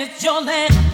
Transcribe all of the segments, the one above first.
and it's your land.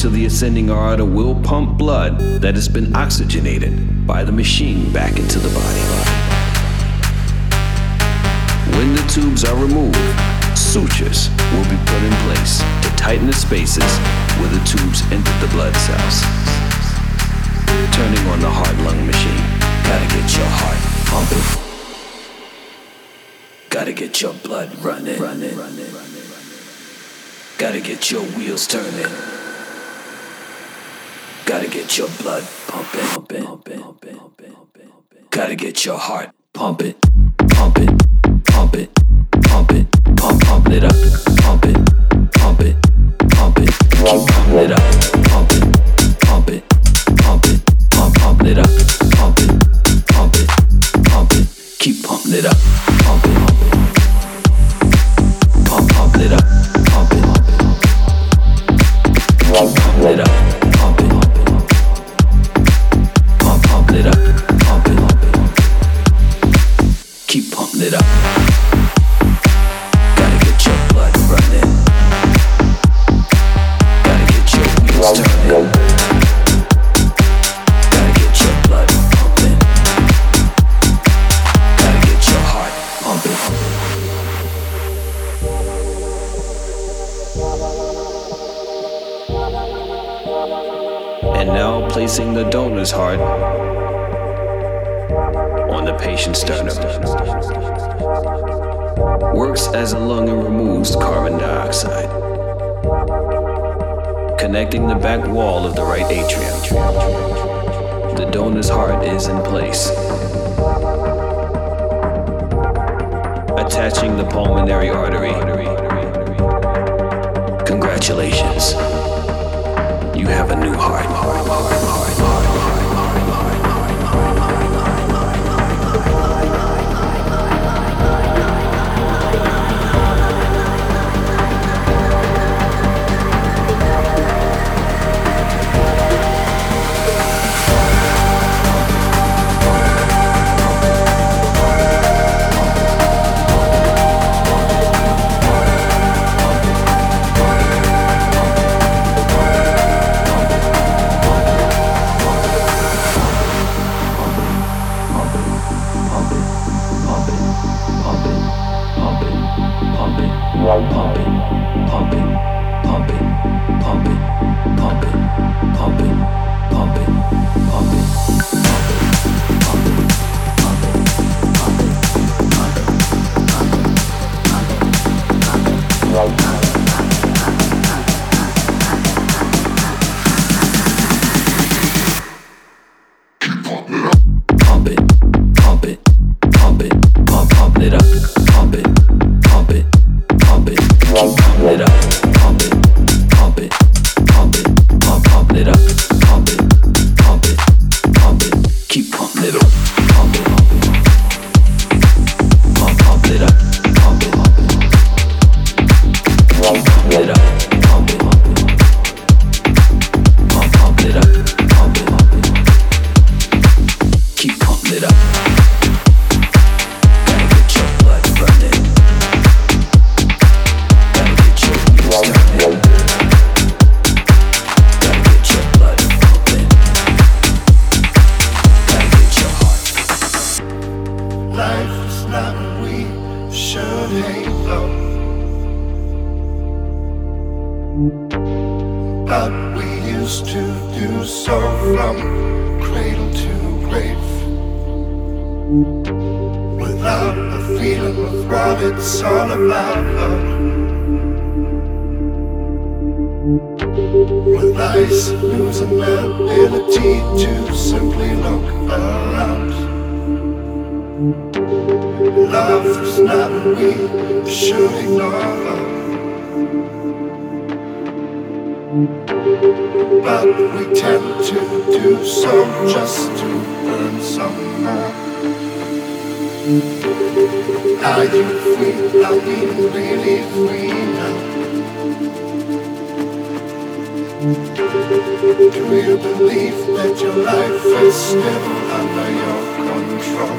To the ascending aorta will pump blood that has been oxygenated by the machine back into the body. When the tubes are removed, sutures will be put in place to tighten the spaces where the tubes enter the blood cells. Turning on the heart lung machine. Gotta get your heart pumping. Gotta get your blood running. running. Gotta get your wheels turning. Gotta get your blood pumping, pumping, pumping, pumping, pumping. Gotta get your heart pumping, pumping, pumping, pumping, pump, pump it up, pump it, pump it, pump it, keep pumping it up, pump it, pump it, pump pump, it up, pump it, pump it, pump it, keep pumping it up, placing the donor's heart on the patient's sternum. Works as a lung and removes carbon dioxide. Connecting the back wall of the right atrium. The donor's heart is in place. Attaching the pulmonary artery. Congratulations. You have a new heart. heart, heart. So just to earn some more. Are you free? Are we really free now? Do you believe that your life is still under your control?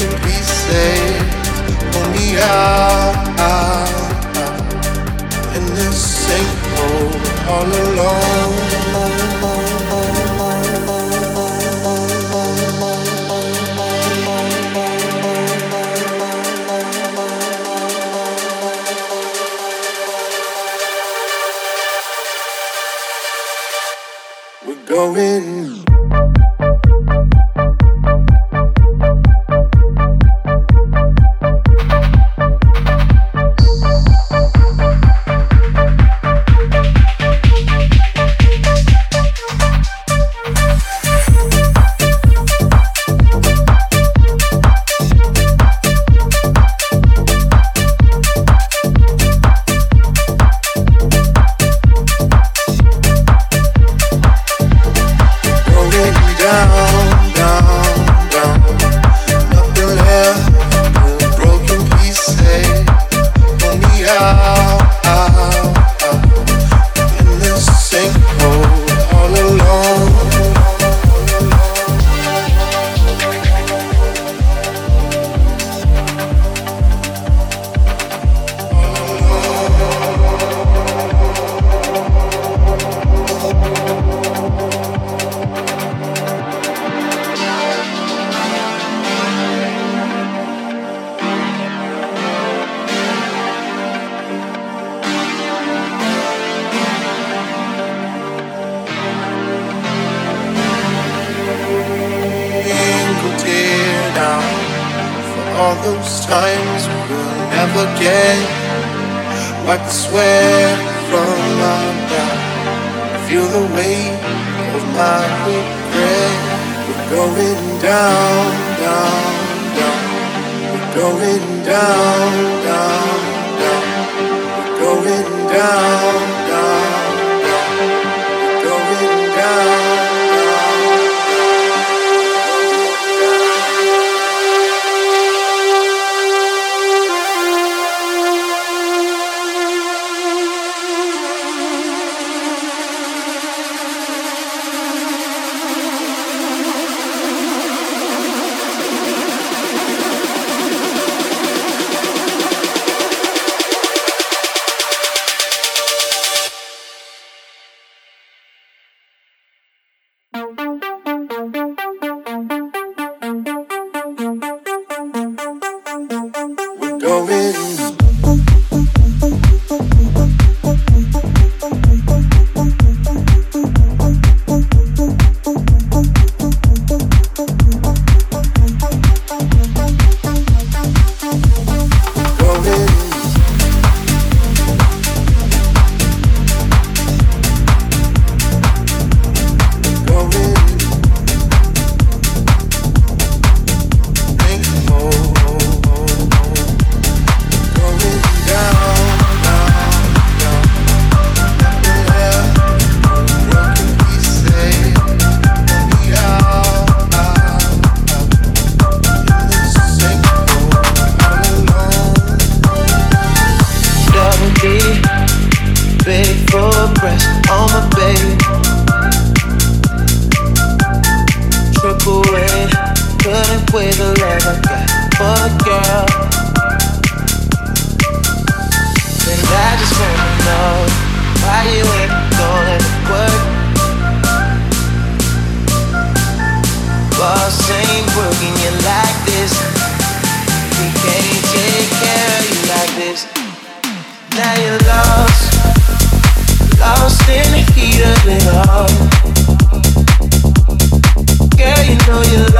can be saved. Only I, I, I in this same hole all alone. We're going all those times we'll never get. Wipe the sweat from my brow. Feel the weight of my regret. We're going down, down, down. We're going down, down, down. We're going down, down.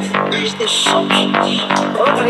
There's this something. Oh,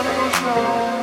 我。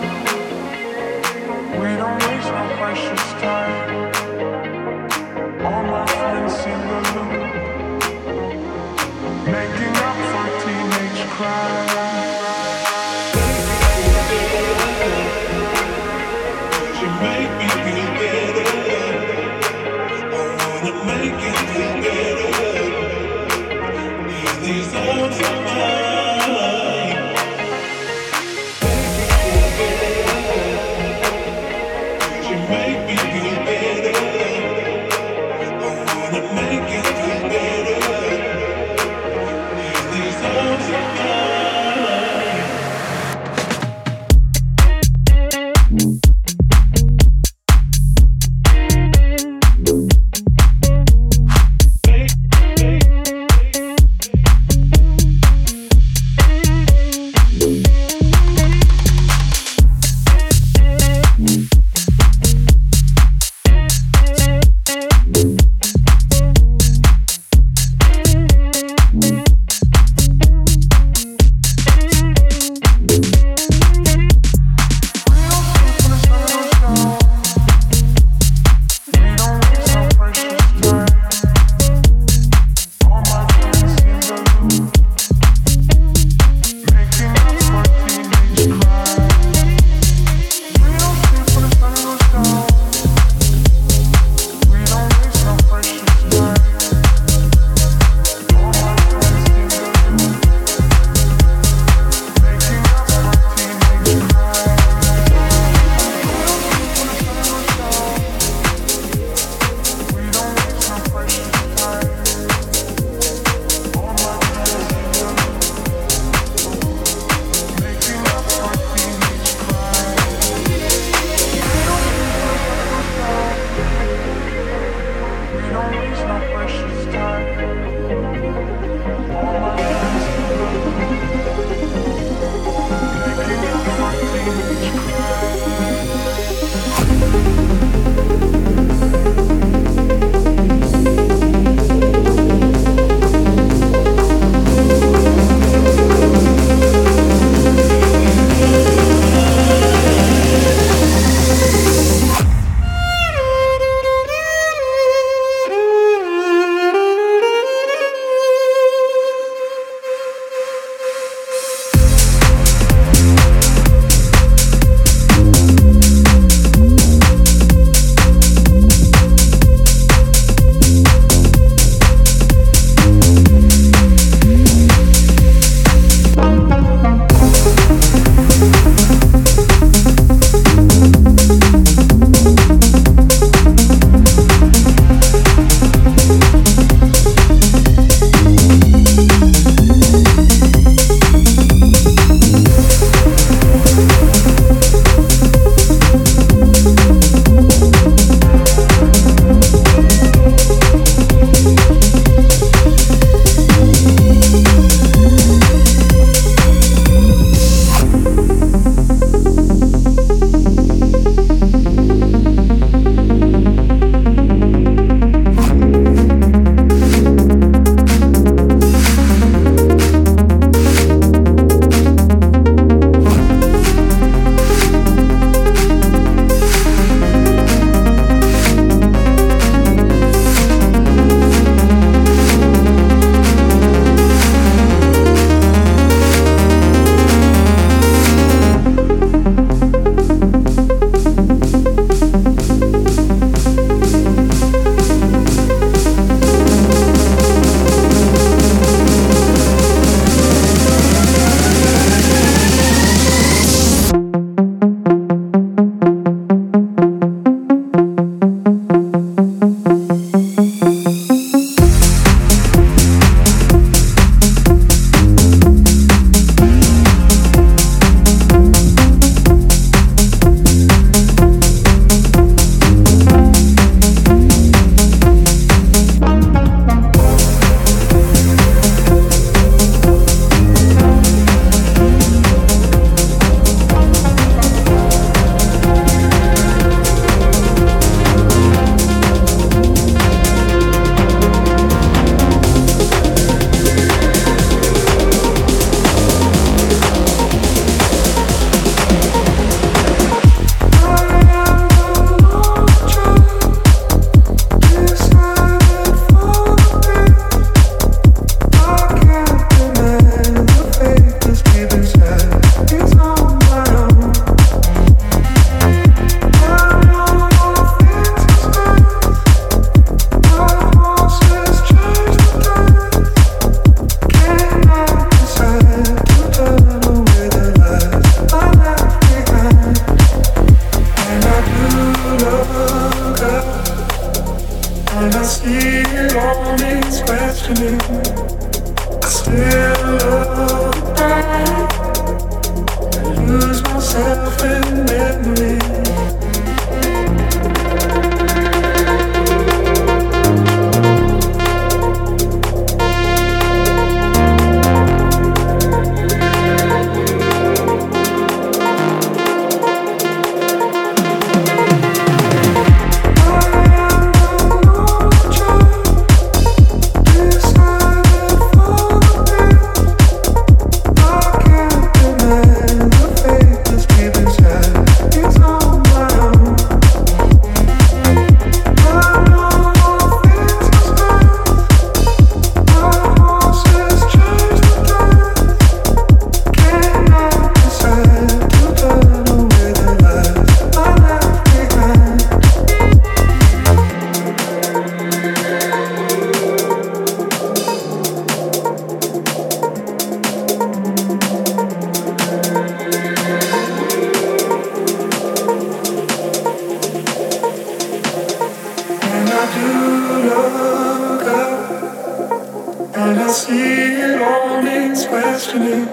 questioning.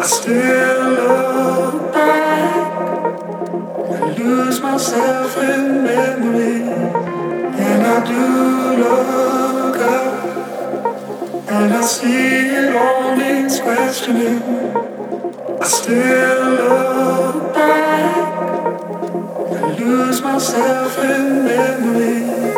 I still look back and lose myself in memory. And I do look up and I see it all needs questioning. I still look back and lose myself in memory.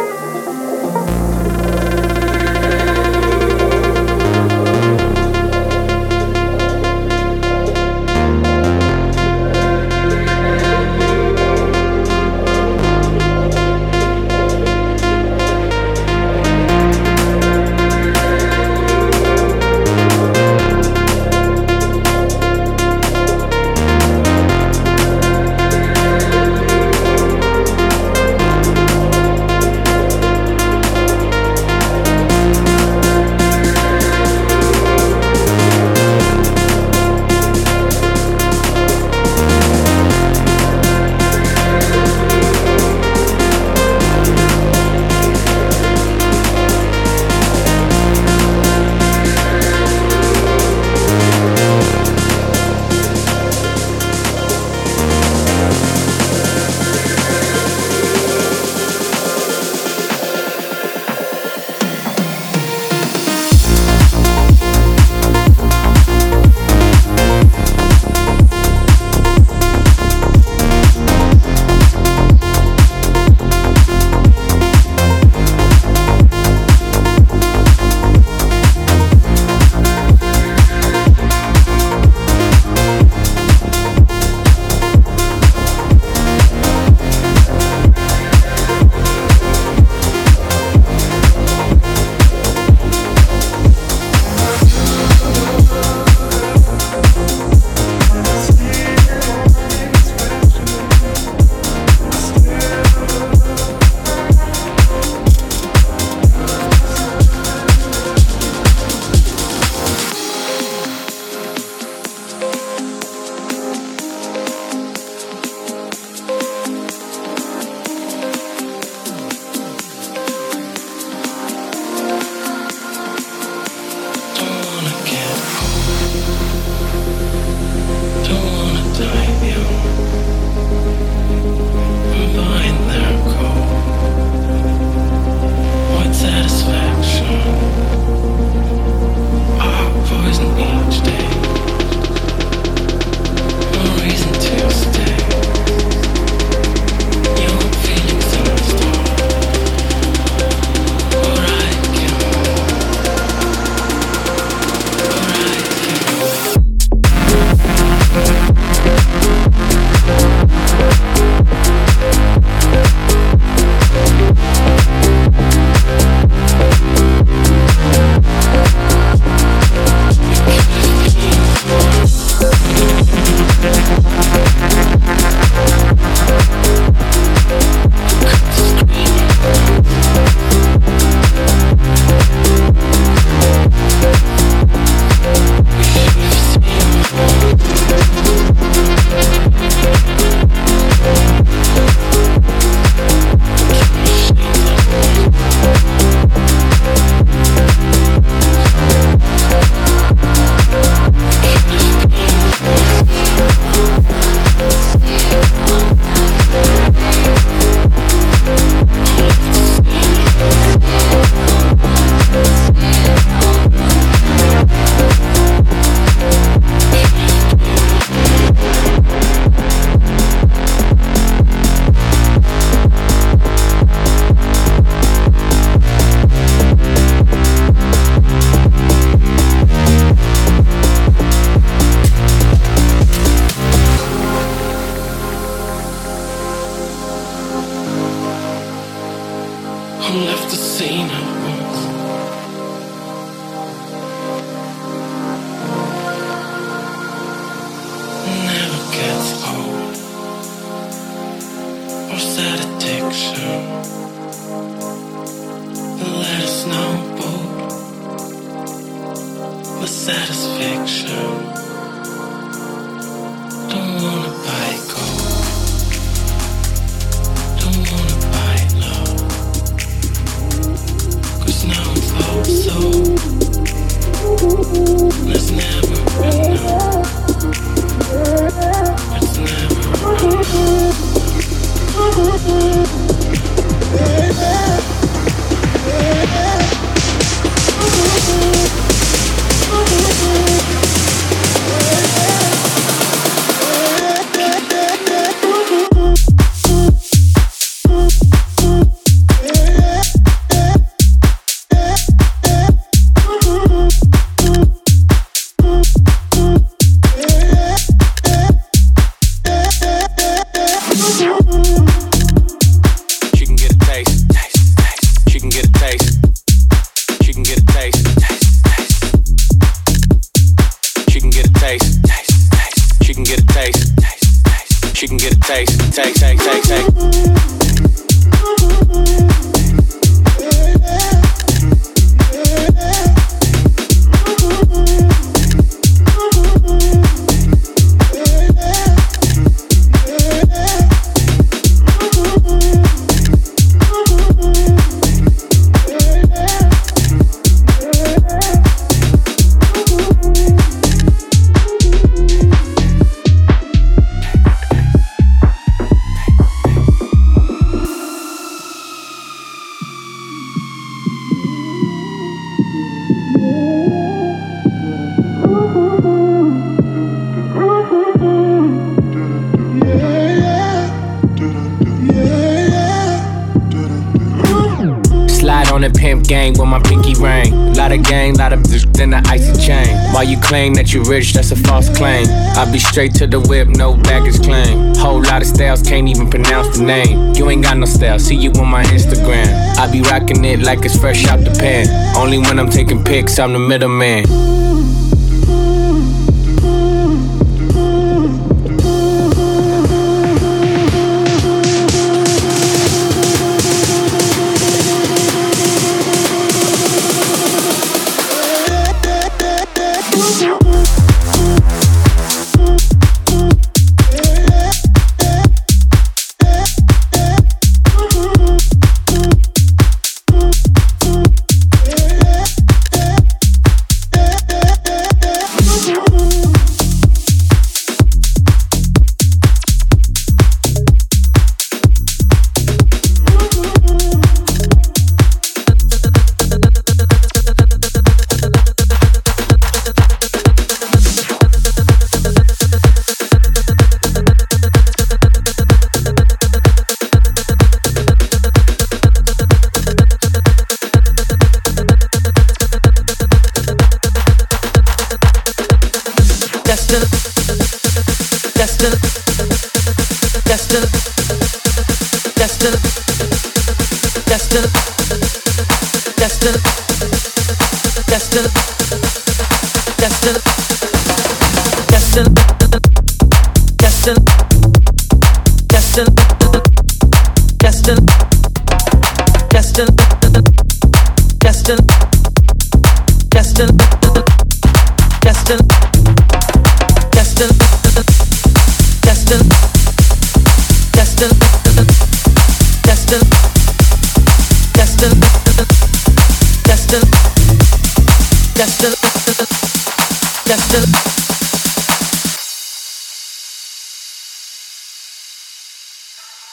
Straight to the whip, no baggage claim. Whole lot of styles, can't even pronounce the name. You ain't got no style, see you on my Instagram. I be rocking it like it's fresh out the pan. Only when I'm taking pics, I'm the middleman.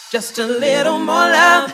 Just a little more love,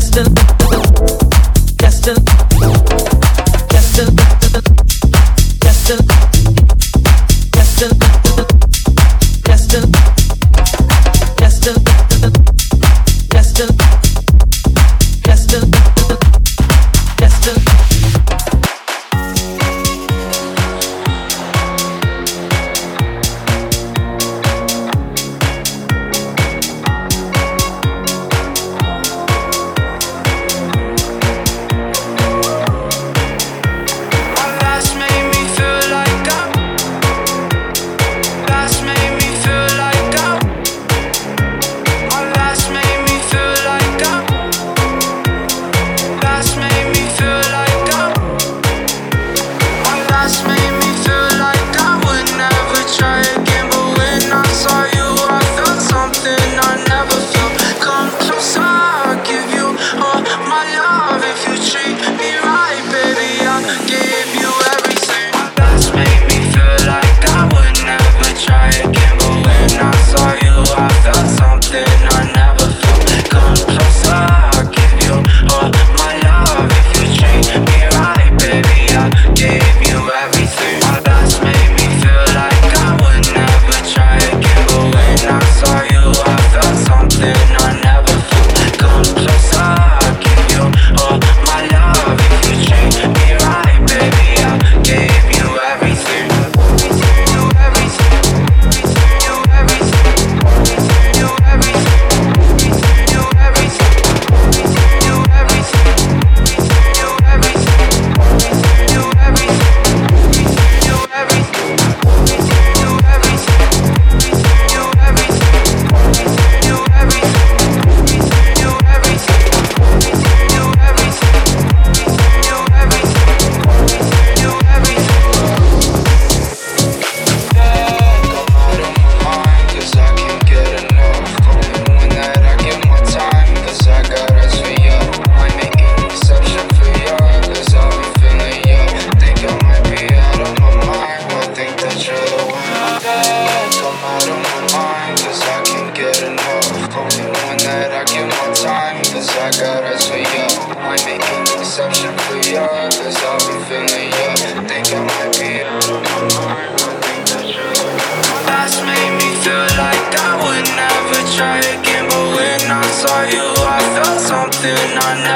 destined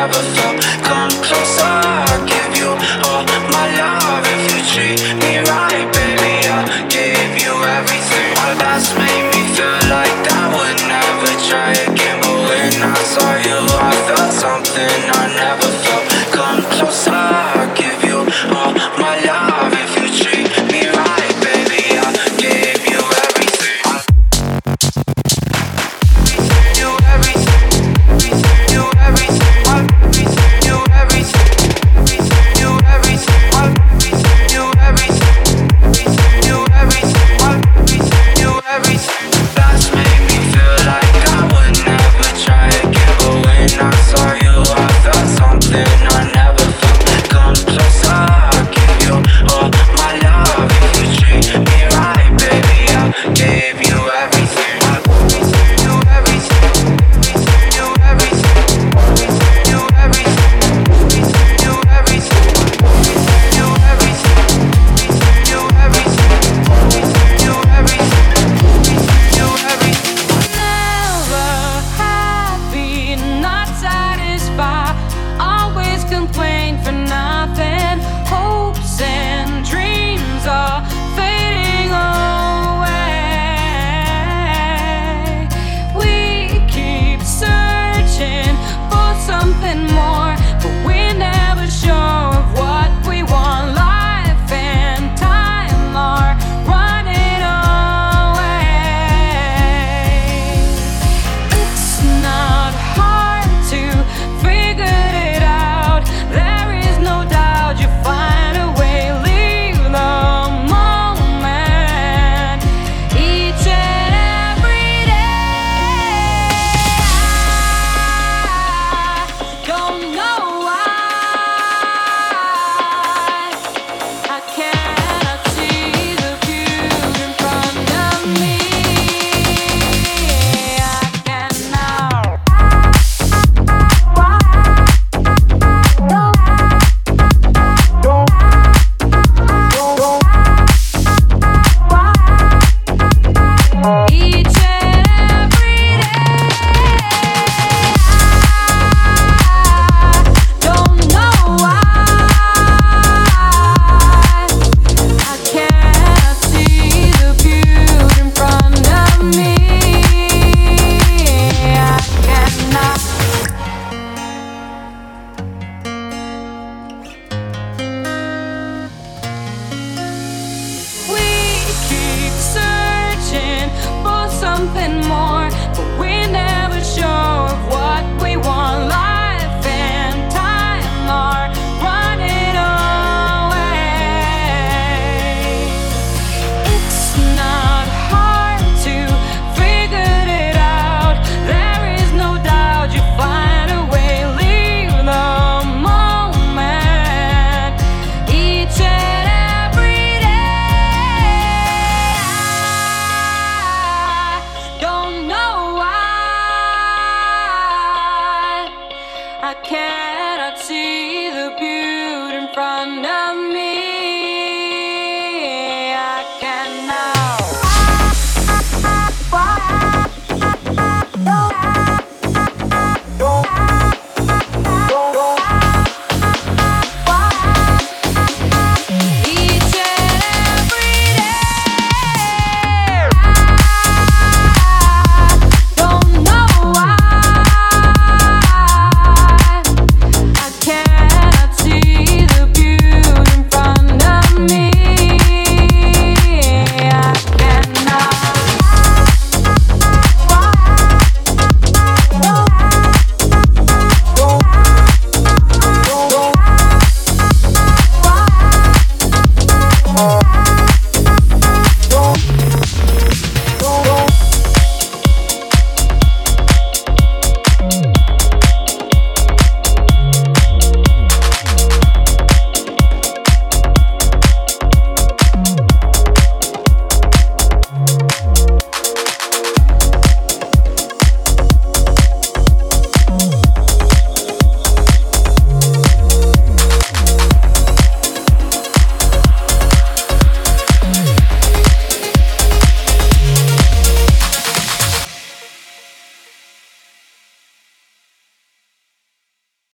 never